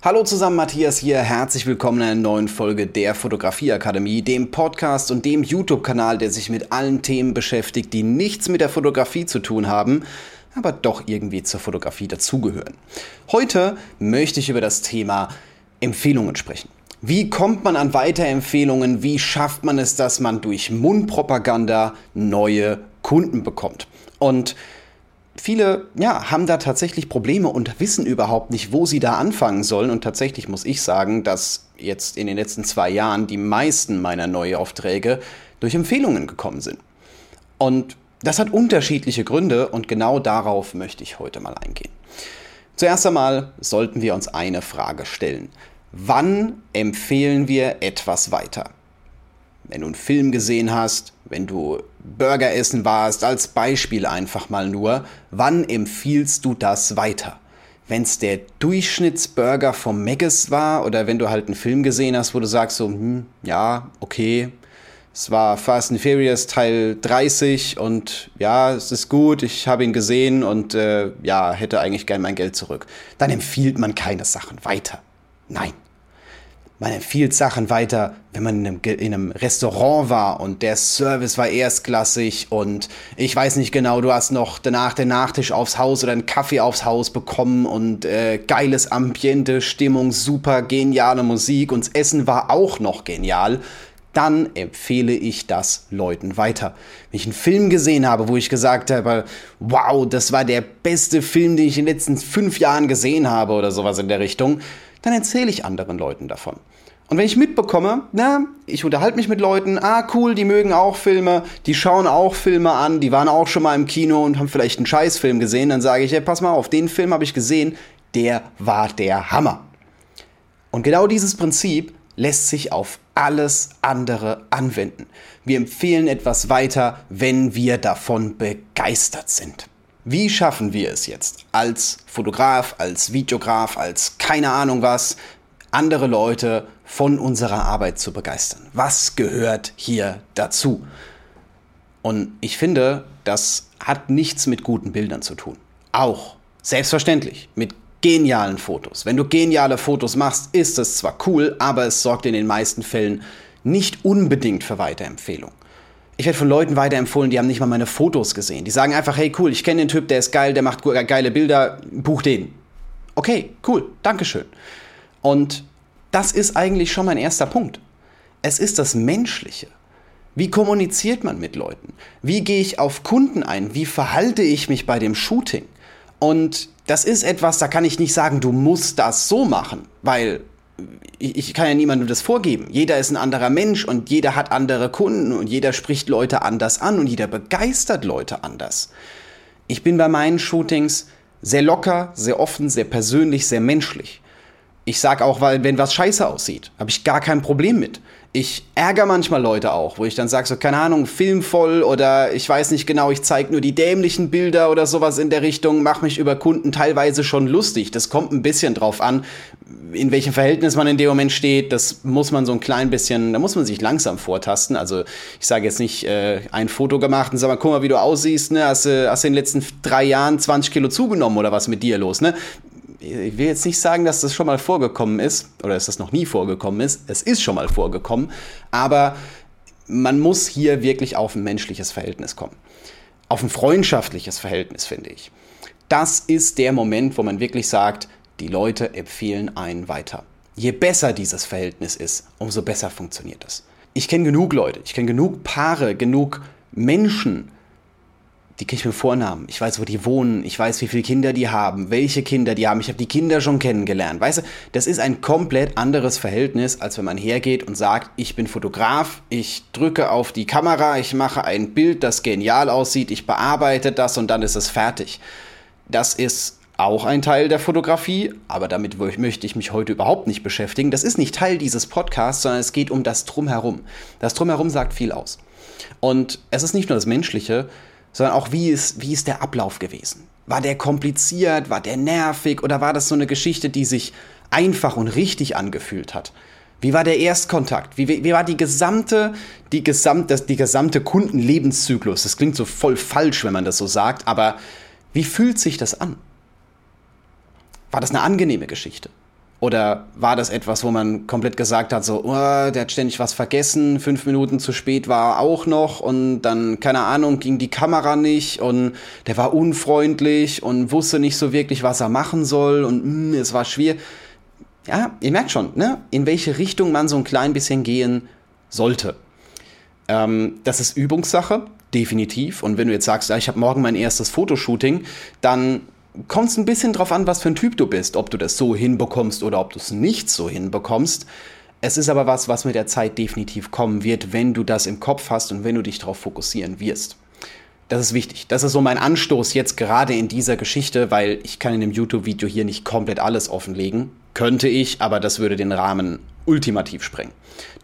Hallo zusammen, Matthias hier. Herzlich willkommen in einer neuen Folge der Fotografieakademie, dem Podcast und dem YouTube-Kanal, der sich mit allen Themen beschäftigt, die nichts mit der Fotografie zu tun haben, aber doch irgendwie zur Fotografie dazugehören. Heute möchte ich über das Thema Empfehlungen sprechen. Wie kommt man an Weiterempfehlungen? Wie schafft man es, dass man durch Mundpropaganda neue Kunden bekommt? Und viele ja, haben da tatsächlich Probleme und wissen überhaupt nicht, wo sie da anfangen sollen. Und tatsächlich muss ich sagen, dass jetzt in den letzten zwei Jahren die meisten meiner Neuaufträge durch Empfehlungen gekommen sind. Und das hat unterschiedliche Gründe und genau darauf möchte ich heute mal eingehen. Zuerst einmal sollten wir uns eine Frage stellen. Wann empfehlen wir etwas weiter? Wenn du einen Film gesehen hast, wenn du Burger essen warst, als Beispiel einfach mal nur, wann empfiehlst du das weiter? Wenn es der Durchschnittsburger vom Megis war oder wenn du halt einen Film gesehen hast, wo du sagst so, hm, ja, okay, es war Fast and Furious Teil 30 und ja, es ist gut, ich habe ihn gesehen und äh, ja, hätte eigentlich gern mein Geld zurück. Dann empfiehlt man keine Sachen weiter. Nein, man empfiehlt Sachen weiter, wenn man in einem, in einem, Restaurant war und der Service war erstklassig und ich weiß nicht genau, du hast noch danach den Nachtisch aufs Haus oder einen Kaffee aufs Haus bekommen und äh, geiles Ambiente, Stimmung, super geniale Musik und das Essen war auch noch genial. Dann empfehle ich das Leuten weiter. Wenn ich einen Film gesehen habe, wo ich gesagt habe, wow, das war der beste Film, den ich in den letzten fünf Jahren gesehen habe oder sowas in der Richtung, dann erzähle ich anderen Leuten davon. Und wenn ich mitbekomme, na, ich unterhalte mich mit Leuten, ah cool, die mögen auch Filme, die schauen auch Filme an, die waren auch schon mal im Kino und haben vielleicht einen Scheißfilm gesehen, dann sage ich, hey, pass mal auf, den Film habe ich gesehen, der war der Hammer. Und genau dieses Prinzip lässt sich auf alles andere anwenden. Wir empfehlen etwas weiter, wenn wir davon begeistert sind. Wie schaffen wir es jetzt als Fotograf, als Videograf, als keine Ahnung was, andere Leute von unserer Arbeit zu begeistern? Was gehört hier dazu? Und ich finde, das hat nichts mit guten Bildern zu tun. Auch, selbstverständlich, mit genialen Fotos. Wenn du geniale Fotos machst, ist es zwar cool, aber es sorgt in den meisten Fällen nicht unbedingt für Weiterempfehlung. Ich werde von Leuten weiterempfohlen, die haben nicht mal meine Fotos gesehen. Die sagen einfach, hey cool, ich kenne den Typ, der ist geil, der macht geile Bilder, buch den. Okay, cool, Dankeschön. Und das ist eigentlich schon mein erster Punkt. Es ist das Menschliche. Wie kommuniziert man mit Leuten? Wie gehe ich auf Kunden ein? Wie verhalte ich mich bei dem Shooting? Und das ist etwas, da kann ich nicht sagen, du musst das so machen, weil ich, kann ja niemandem das vorgeben. Jeder ist ein anderer Mensch und jeder hat andere Kunden und jeder spricht Leute anders an und jeder begeistert Leute anders. Ich bin bei meinen Shootings sehr locker, sehr offen, sehr persönlich, sehr menschlich. Ich sag auch, weil wenn was scheiße aussieht, habe ich gar kein Problem mit. Ich ärgere manchmal Leute auch, wo ich dann sage, so, keine Ahnung, Film voll oder ich weiß nicht genau, ich zeige nur die dämlichen Bilder oder sowas in der Richtung, mache mich über Kunden teilweise schon lustig. Das kommt ein bisschen drauf an, in welchem Verhältnis man in dem Moment steht. Das muss man so ein klein bisschen, da muss man sich langsam vortasten. Also ich sage jetzt nicht äh, ein Foto gemacht und sag mal, guck mal, wie du aussiehst, ne? Hast, äh, hast du in den letzten drei Jahren 20 Kilo zugenommen oder was mit dir los, ne? Ich will jetzt nicht sagen, dass das schon mal vorgekommen ist oder dass das noch nie vorgekommen ist. Es ist schon mal vorgekommen, aber man muss hier wirklich auf ein menschliches Verhältnis kommen. Auf ein freundschaftliches Verhältnis, finde ich. Das ist der Moment, wo man wirklich sagt, die Leute empfehlen einen weiter. Je besser dieses Verhältnis ist, umso besser funktioniert es. Ich kenne genug Leute, ich kenne genug Paare, genug Menschen, die kenne ich mit Vornamen. Ich weiß, wo die wohnen. Ich weiß, wie viele Kinder die haben, welche Kinder die haben. Ich habe die Kinder schon kennengelernt. Weißt du, das ist ein komplett anderes Verhältnis, als wenn man hergeht und sagt, ich bin Fotograf, ich drücke auf die Kamera, ich mache ein Bild, das genial aussieht, ich bearbeite das und dann ist es fertig. Das ist auch ein Teil der Fotografie, aber damit möchte ich mich heute überhaupt nicht beschäftigen. Das ist nicht Teil dieses Podcasts, sondern es geht um das Drumherum. Das Drumherum sagt viel aus. Und es ist nicht nur das Menschliche, sondern auch wie ist, wie ist der Ablauf gewesen? War der kompliziert, war der nervig oder war das so eine Geschichte, die sich einfach und richtig angefühlt hat? Wie war der Erstkontakt? Wie, wie war die gesamte, die, gesamt, das, die gesamte Kundenlebenszyklus? Das klingt so voll falsch, wenn man das so sagt, aber wie fühlt sich das an? War das eine angenehme Geschichte? Oder war das etwas, wo man komplett gesagt hat, so, oh, der hat ständig was vergessen, fünf Minuten zu spät war er auch noch und dann, keine Ahnung, ging die Kamera nicht und der war unfreundlich und wusste nicht so wirklich, was er machen soll und mm, es war schwierig. Ja, ihr merkt schon, ne, in welche Richtung man so ein klein bisschen gehen sollte. Ähm, das ist Übungssache, definitiv. Und wenn du jetzt sagst, ja, ich habe morgen mein erstes Fotoshooting, dann kommt es ein bisschen drauf an, was für ein Typ du bist, ob du das so hinbekommst oder ob du es nicht so hinbekommst. Es ist aber was, was mit der Zeit definitiv kommen wird, wenn du das im Kopf hast und wenn du dich darauf fokussieren wirst. Das ist wichtig. Das ist so mein Anstoß jetzt gerade in dieser Geschichte, weil ich kann in dem YouTube-Video hier nicht komplett alles offenlegen. Könnte ich, aber das würde den Rahmen ultimativ sprengen.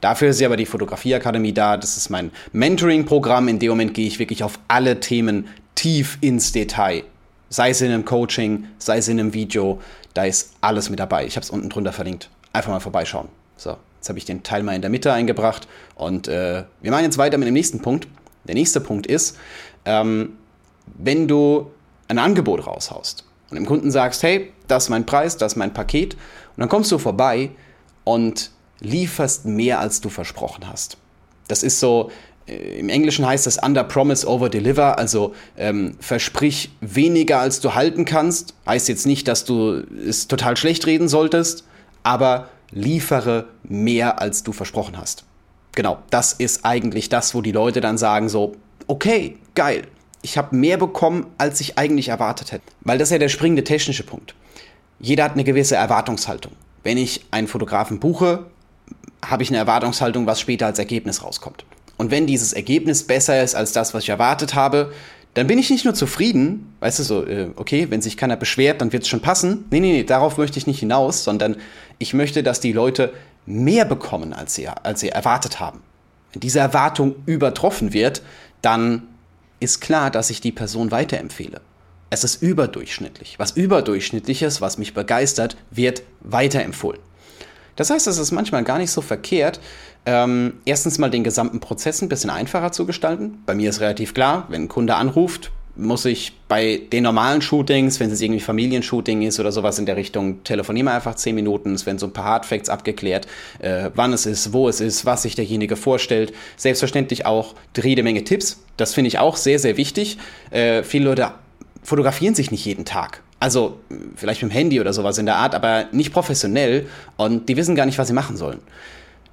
Dafür ist ja aber die Fotografieakademie da. Das ist mein Mentoring-Programm. In dem Moment gehe ich wirklich auf alle Themen tief ins Detail Sei es in einem Coaching, sei es in einem Video, da ist alles mit dabei. Ich habe es unten drunter verlinkt. Einfach mal vorbeischauen. So, jetzt habe ich den Teil mal in der Mitte eingebracht und äh, wir machen jetzt weiter mit dem nächsten Punkt. Der nächste Punkt ist, ähm, wenn du ein Angebot raushaust und dem Kunden sagst, hey, das ist mein Preis, das ist mein Paket, und dann kommst du vorbei und lieferst mehr, als du versprochen hast. Das ist so, im Englischen heißt das under promise over deliver, also ähm, versprich weniger als du halten kannst. Heißt jetzt nicht, dass du es total schlecht reden solltest, aber liefere mehr als du versprochen hast. Genau, das ist eigentlich das, wo die Leute dann sagen so, okay, geil, ich habe mehr bekommen, als ich eigentlich erwartet hätte. Weil das ist ja der springende technische Punkt. Jeder hat eine gewisse Erwartungshaltung. Wenn ich einen Fotografen buche, habe ich eine Erwartungshaltung, was später als Ergebnis rauskommt. Und wenn dieses Ergebnis besser ist als das, was ich erwartet habe, dann bin ich nicht nur zufrieden, weißt du, so, äh, okay, wenn sich keiner beschwert, dann wird es schon passen. Nee, nee, nee, darauf möchte ich nicht hinaus, sondern ich möchte, dass die Leute mehr bekommen, als sie, als sie erwartet haben. Wenn diese Erwartung übertroffen wird, dann ist klar, dass ich die Person weiterempfehle. Es ist überdurchschnittlich. Was überdurchschnittliches, was mich begeistert, wird weiterempfohlen. Das heißt, es ist manchmal gar nicht so verkehrt, ähm, erstens mal den gesamten Prozess ein bisschen einfacher zu gestalten. Bei mir ist relativ klar, wenn ein Kunde anruft, muss ich bei den normalen Shootings, wenn es irgendwie Familienshooting ist oder sowas in der Richtung, telefonieren wir einfach zehn Minuten. Es werden so ein paar Hardfacts abgeklärt, äh, wann es ist, wo es ist, was sich derjenige vorstellt. Selbstverständlich auch jede Menge Tipps. Das finde ich auch sehr, sehr wichtig. Äh, viele Leute fotografieren sich nicht jeden Tag. Also vielleicht mit dem Handy oder sowas in der Art, aber nicht professionell und die wissen gar nicht, was sie machen sollen.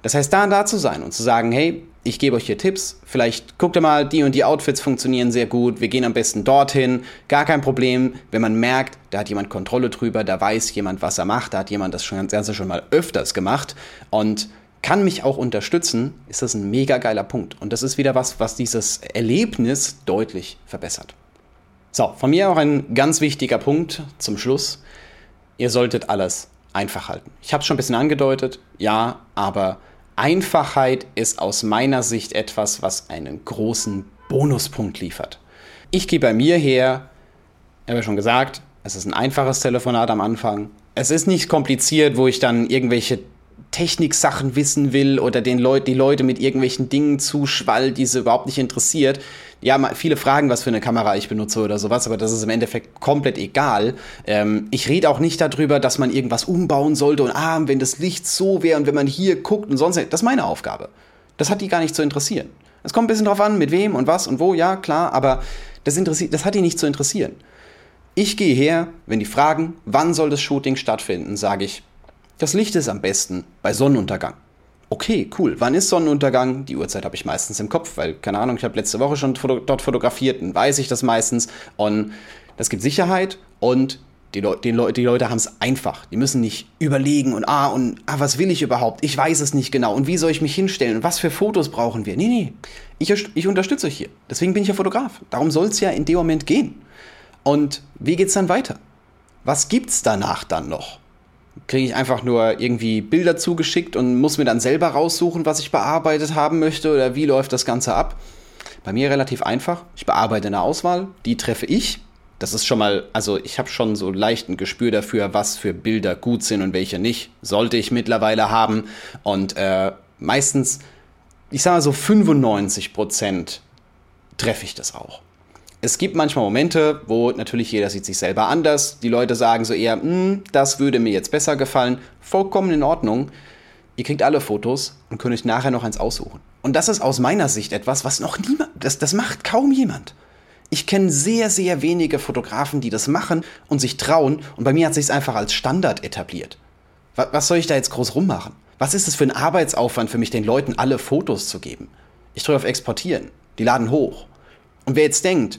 Das heißt, da und da zu sein und zu sagen, hey, ich gebe euch hier Tipps, vielleicht guckt ihr mal, die und die Outfits funktionieren sehr gut, wir gehen am besten dorthin, gar kein Problem, wenn man merkt, da hat jemand Kontrolle drüber, da weiß jemand, was er macht, da hat jemand das Ganze schon mal öfters gemacht und kann mich auch unterstützen, ist das ein mega geiler Punkt. Und das ist wieder was, was dieses Erlebnis deutlich verbessert. So, von mir auch ein ganz wichtiger Punkt zum Schluss. Ihr solltet alles einfach halten. Ich habe es schon ein bisschen angedeutet, ja, aber Einfachheit ist aus meiner Sicht etwas, was einen großen Bonuspunkt liefert. Ich gehe bei mir her, habe ja schon gesagt, es ist ein einfaches Telefonat am Anfang. Es ist nicht kompliziert, wo ich dann irgendwelche Techniksachen wissen will oder den Leut, die Leute mit irgendwelchen Dingen zuschwall, die sie überhaupt nicht interessiert. Ja, viele fragen, was für eine Kamera ich benutze oder sowas, aber das ist im Endeffekt komplett egal. Ähm, ich rede auch nicht darüber, dass man irgendwas umbauen sollte und ah, wenn das Licht so wäre und wenn man hier guckt und sonst. Das ist meine Aufgabe. Das hat die gar nicht zu interessieren. Es kommt ein bisschen drauf an, mit wem und was und wo, ja, klar, aber das, interessiert, das hat die nicht zu interessieren. Ich gehe her, wenn die fragen, wann soll das Shooting stattfinden, sage ich, das Licht ist am besten bei Sonnenuntergang. Okay, cool. Wann ist Sonnenuntergang? Die Uhrzeit habe ich meistens im Kopf, weil, keine Ahnung, ich habe letzte Woche schon foto dort fotografiert, dann weiß ich das meistens. Und das gibt Sicherheit und die, Le Le die Leute haben es einfach. Die müssen nicht überlegen und ah, und ah, was will ich überhaupt? Ich weiß es nicht genau. Und wie soll ich mich hinstellen? Und was für Fotos brauchen wir? Nee, nee. Ich, ich unterstütze euch hier. Deswegen bin ich ja Fotograf. Darum soll es ja in dem Moment gehen. Und wie geht es dann weiter? Was gibt es danach dann noch? Kriege ich einfach nur irgendwie Bilder zugeschickt und muss mir dann selber raussuchen, was ich bearbeitet haben möchte oder wie läuft das Ganze ab. Bei mir relativ einfach. Ich bearbeite eine Auswahl, die treffe ich. Das ist schon mal, also ich habe schon so leicht ein Gespür dafür, was für Bilder gut sind und welche nicht. Sollte ich mittlerweile haben. Und äh, meistens, ich sage mal so 95 Prozent treffe ich das auch. Es gibt manchmal Momente, wo natürlich jeder sieht sich selber anders. Die Leute sagen so eher, hm, das würde mir jetzt besser gefallen. Vollkommen in Ordnung. Ihr kriegt alle Fotos und könnt euch nachher noch eins aussuchen. Und das ist aus meiner Sicht etwas, was noch niemand, das, das macht kaum jemand. Ich kenne sehr, sehr wenige Fotografen, die das machen und sich trauen. Und bei mir hat sich es einfach als Standard etabliert. Was, was soll ich da jetzt groß rummachen? Was ist es für ein Arbeitsaufwand für mich, den Leuten alle Fotos zu geben? Ich drücke auf Exportieren. Die laden hoch. Und wer jetzt denkt,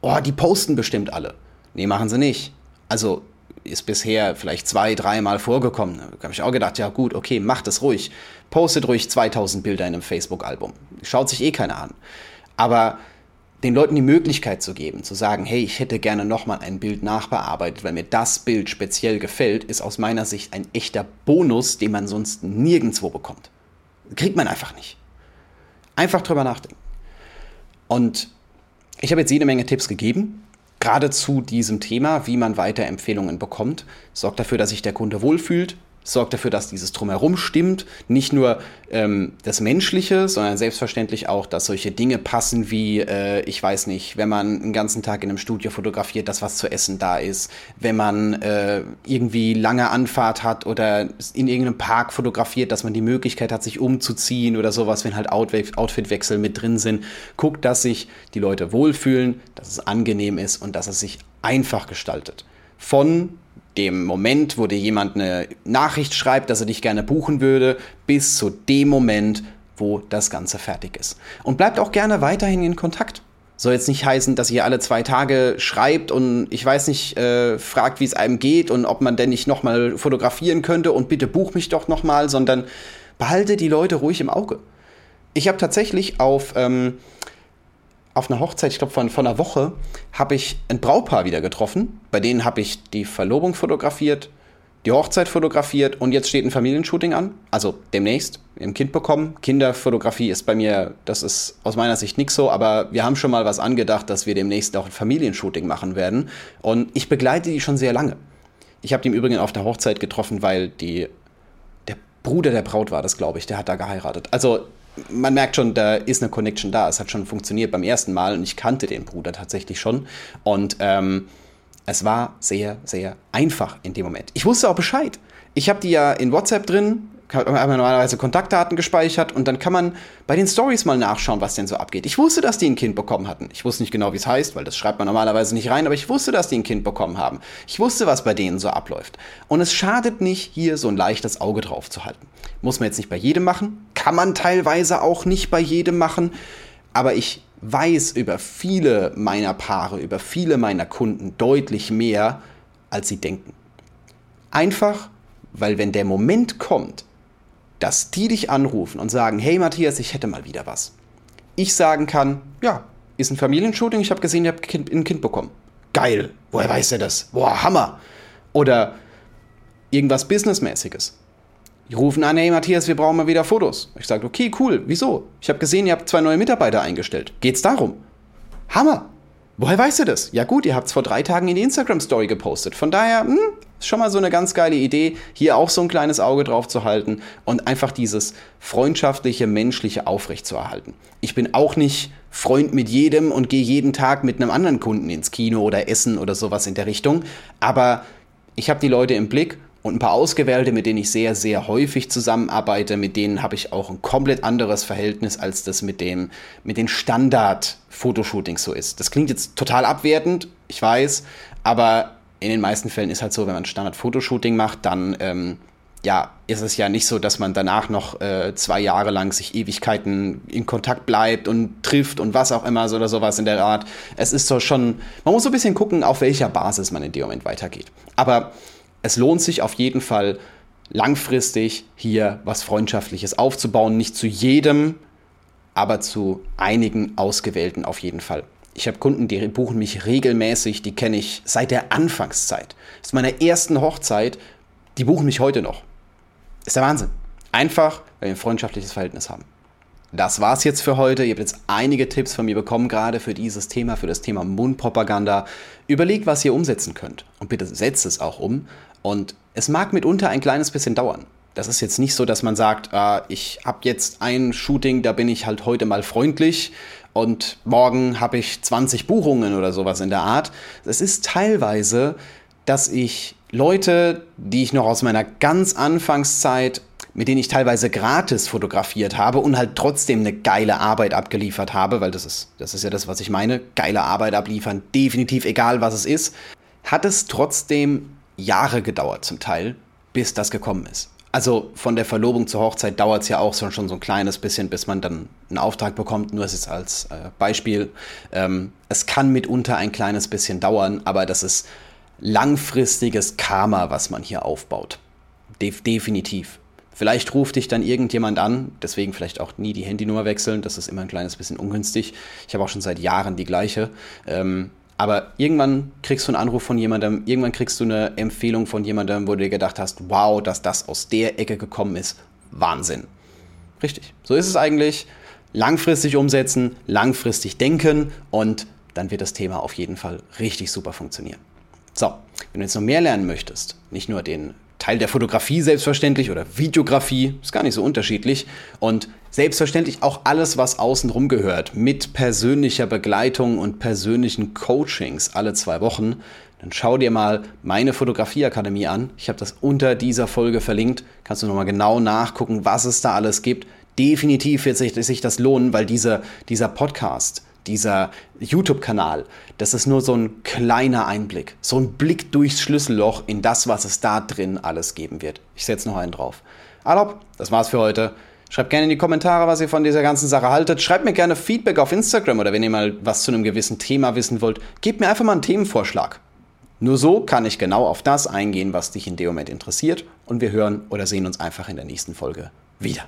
oh, die posten bestimmt alle. Nee, machen sie nicht. Also ist bisher vielleicht zwei, dreimal vorgekommen. Da habe ich auch gedacht, ja gut, okay, macht es ruhig. Postet ruhig 2000 Bilder in einem Facebook-Album. Schaut sich eh keiner an. Aber den Leuten die Möglichkeit zu geben, zu sagen, hey, ich hätte gerne nochmal ein Bild nachbearbeitet, weil mir das Bild speziell gefällt, ist aus meiner Sicht ein echter Bonus, den man sonst nirgendwo bekommt. Kriegt man einfach nicht. Einfach drüber nachdenken. Und ich habe jetzt jede Menge Tipps gegeben, gerade zu diesem Thema, wie man weiter Empfehlungen bekommt. Sorgt dafür, dass sich der Kunde wohlfühlt, sorgt dafür, dass dieses Drumherum stimmt. Nicht nur ähm, das Menschliche, sondern selbstverständlich auch, dass solche Dinge passen wie, äh, ich weiß nicht, wenn man einen ganzen Tag in einem Studio fotografiert, dass was zu essen da ist. Wenn man äh, irgendwie lange Anfahrt hat oder in irgendeinem Park fotografiert, dass man die Möglichkeit hat, sich umzuziehen oder sowas, wenn halt Outfitwechsel mit drin sind. Guckt, dass sich die Leute wohlfühlen, dass es angenehm ist und dass es sich einfach gestaltet. Von dem Moment, wo dir jemand eine Nachricht schreibt, dass er dich gerne buchen würde, bis zu dem Moment, wo das Ganze fertig ist. Und bleibt auch gerne weiterhin in Kontakt. Soll jetzt nicht heißen, dass ihr alle zwei Tage schreibt und ich weiß nicht, äh, fragt, wie es einem geht und ob man denn nicht nochmal fotografieren könnte und bitte buch mich doch nochmal, sondern behalte die Leute ruhig im Auge. Ich habe tatsächlich auf ähm, auf einer Hochzeit, ich glaube von, von einer Woche, habe ich ein Braupaar wieder getroffen. Bei denen habe ich die Verlobung fotografiert, die Hochzeit fotografiert und jetzt steht ein Familienshooting an. Also demnächst. Ein Kind bekommen. Kinderfotografie ist bei mir, das ist aus meiner Sicht nichts so, aber wir haben schon mal was angedacht, dass wir demnächst auch ein Familienshooting machen werden. Und ich begleite die schon sehr lange. Ich habe die im Übrigen auf der Hochzeit getroffen, weil die, der Bruder der Braut war das, glaube ich, der hat da geheiratet. Also man merkt schon, da ist eine Connection da. Es hat schon funktioniert beim ersten Mal und ich kannte den Bruder tatsächlich schon. Und ähm, es war sehr, sehr einfach in dem Moment. Ich wusste auch Bescheid. Ich habe die ja in WhatsApp drin, haben normalerweise Kontaktdaten gespeichert und dann kann man bei den Stories mal nachschauen, was denn so abgeht. Ich wusste, dass die ein Kind bekommen hatten. Ich wusste nicht genau, wie es heißt, weil das schreibt man normalerweise nicht rein, aber ich wusste, dass die ein Kind bekommen haben. Ich wusste, was bei denen so abläuft. Und es schadet nicht, hier so ein leichtes Auge drauf zu halten. Muss man jetzt nicht bei jedem machen, kann man teilweise auch nicht bei jedem machen, aber ich weiß über viele meiner Paare, über viele meiner Kunden deutlich mehr, als sie denken. Einfach, weil wenn der Moment kommt, dass die dich anrufen und sagen, hey Matthias, ich hätte mal wieder was. Ich sagen kann, ja, ist ein Familienshooting, ich habe gesehen, ihr habt ein Kind bekommen. Geil, woher weiß er das? Boah, Hammer. Oder irgendwas Businessmäßiges. Die rufen an, hey Matthias, wir brauchen mal wieder Fotos. Ich sage, okay, cool, wieso? Ich habe gesehen, ihr habt zwei neue Mitarbeiter eingestellt. Geht's darum? Hammer. Woher weißt du das? Ja gut, ihr habt es vor drei Tagen in die Instagram-Story gepostet. Von daher, hm, ist schon mal so eine ganz geile Idee, hier auch so ein kleines Auge drauf zu halten und einfach dieses freundschaftliche, menschliche aufrechtzuerhalten. Ich bin auch nicht Freund mit jedem und gehe jeden Tag mit einem anderen Kunden ins Kino oder essen oder sowas in der Richtung. Aber ich habe die Leute im Blick und ein paar Ausgewählte, mit denen ich sehr, sehr häufig zusammenarbeite, mit denen habe ich auch ein komplett anderes Verhältnis, als das mit, dem, mit den Standard-Fotoshootings so ist. Das klingt jetzt total abwertend, ich weiß, aber in den meisten Fällen ist halt so, wenn man Standard-Fotoshooting macht, dann ähm, ja, ist es ja nicht so, dass man danach noch äh, zwei Jahre lang sich Ewigkeiten in Kontakt bleibt und trifft und was auch immer so oder sowas in der Art. Es ist so schon, man muss so ein bisschen gucken, auf welcher Basis man in dem Moment weitergeht. Aber es lohnt sich auf jeden Fall langfristig hier was Freundschaftliches aufzubauen. Nicht zu jedem, aber zu einigen Ausgewählten auf jeden Fall. Ich habe Kunden, die buchen mich regelmäßig, die kenne ich seit der Anfangszeit. Das ist meiner ersten Hochzeit, die buchen mich heute noch. ist der Wahnsinn. Einfach, weil wir ein freundschaftliches Verhältnis haben. Das war's jetzt für heute. Ihr habt jetzt einige Tipps von mir bekommen, gerade für dieses Thema, für das Thema Mundpropaganda. Überlegt, was ihr umsetzen könnt. Und bitte setzt es auch um. Und es mag mitunter ein kleines bisschen dauern. Das ist jetzt nicht so, dass man sagt, äh, ich habe jetzt ein Shooting, da bin ich halt heute mal freundlich und morgen habe ich 20 Buchungen oder sowas in der Art. Es ist teilweise, dass ich Leute, die ich noch aus meiner ganz Anfangszeit mit denen ich teilweise gratis fotografiert habe und halt trotzdem eine geile Arbeit abgeliefert habe, weil das ist, das ist ja das, was ich meine, geile Arbeit abliefern, definitiv egal was es ist, hat es trotzdem Jahre gedauert zum Teil, bis das gekommen ist. Also von der Verlobung zur Hochzeit dauert es ja auch schon, so ein kleines bisschen, bis man dann einen Auftrag bekommt. Nur ist es als äh, Beispiel. Ähm, es kann mitunter ein kleines bisschen dauern, aber das ist langfristiges Karma, was man hier aufbaut. De definitiv. Vielleicht ruft dich dann irgendjemand an, deswegen vielleicht auch nie die Handynummer wechseln, das ist immer ein kleines bisschen ungünstig. Ich habe auch schon seit Jahren die gleiche. Ähm, aber irgendwann kriegst du einen Anruf von jemandem, irgendwann kriegst du eine Empfehlung von jemandem, wo du dir gedacht hast, wow, dass das aus der Ecke gekommen ist, Wahnsinn. Richtig, so ist es eigentlich. Langfristig umsetzen, langfristig denken und dann wird das Thema auf jeden Fall richtig super funktionieren. So, wenn du jetzt noch mehr lernen möchtest, nicht nur den Teil der Fotografie selbstverständlich oder Videografie, ist gar nicht so unterschiedlich. Und selbstverständlich auch alles, was außenrum gehört, mit persönlicher Begleitung und persönlichen Coachings alle zwei Wochen. Dann schau dir mal meine Fotografieakademie an. Ich habe das unter dieser Folge verlinkt. Kannst du nochmal genau nachgucken, was es da alles gibt. Definitiv wird sich, das lohnen, weil dieser, dieser Podcast, dieser YouTube-Kanal, das ist nur so ein kleiner Einblick, so ein Blick durchs Schlüsselloch in das, was es da drin alles geben wird. Ich setze noch einen drauf. Alop, das war's für heute. Schreibt gerne in die Kommentare, was ihr von dieser ganzen Sache haltet. Schreibt mir gerne Feedback auf Instagram oder wenn ihr mal was zu einem gewissen Thema wissen wollt, gebt mir einfach mal einen Themenvorschlag. Nur so kann ich genau auf das eingehen, was dich in dem Moment interessiert und wir hören oder sehen uns einfach in der nächsten Folge wieder.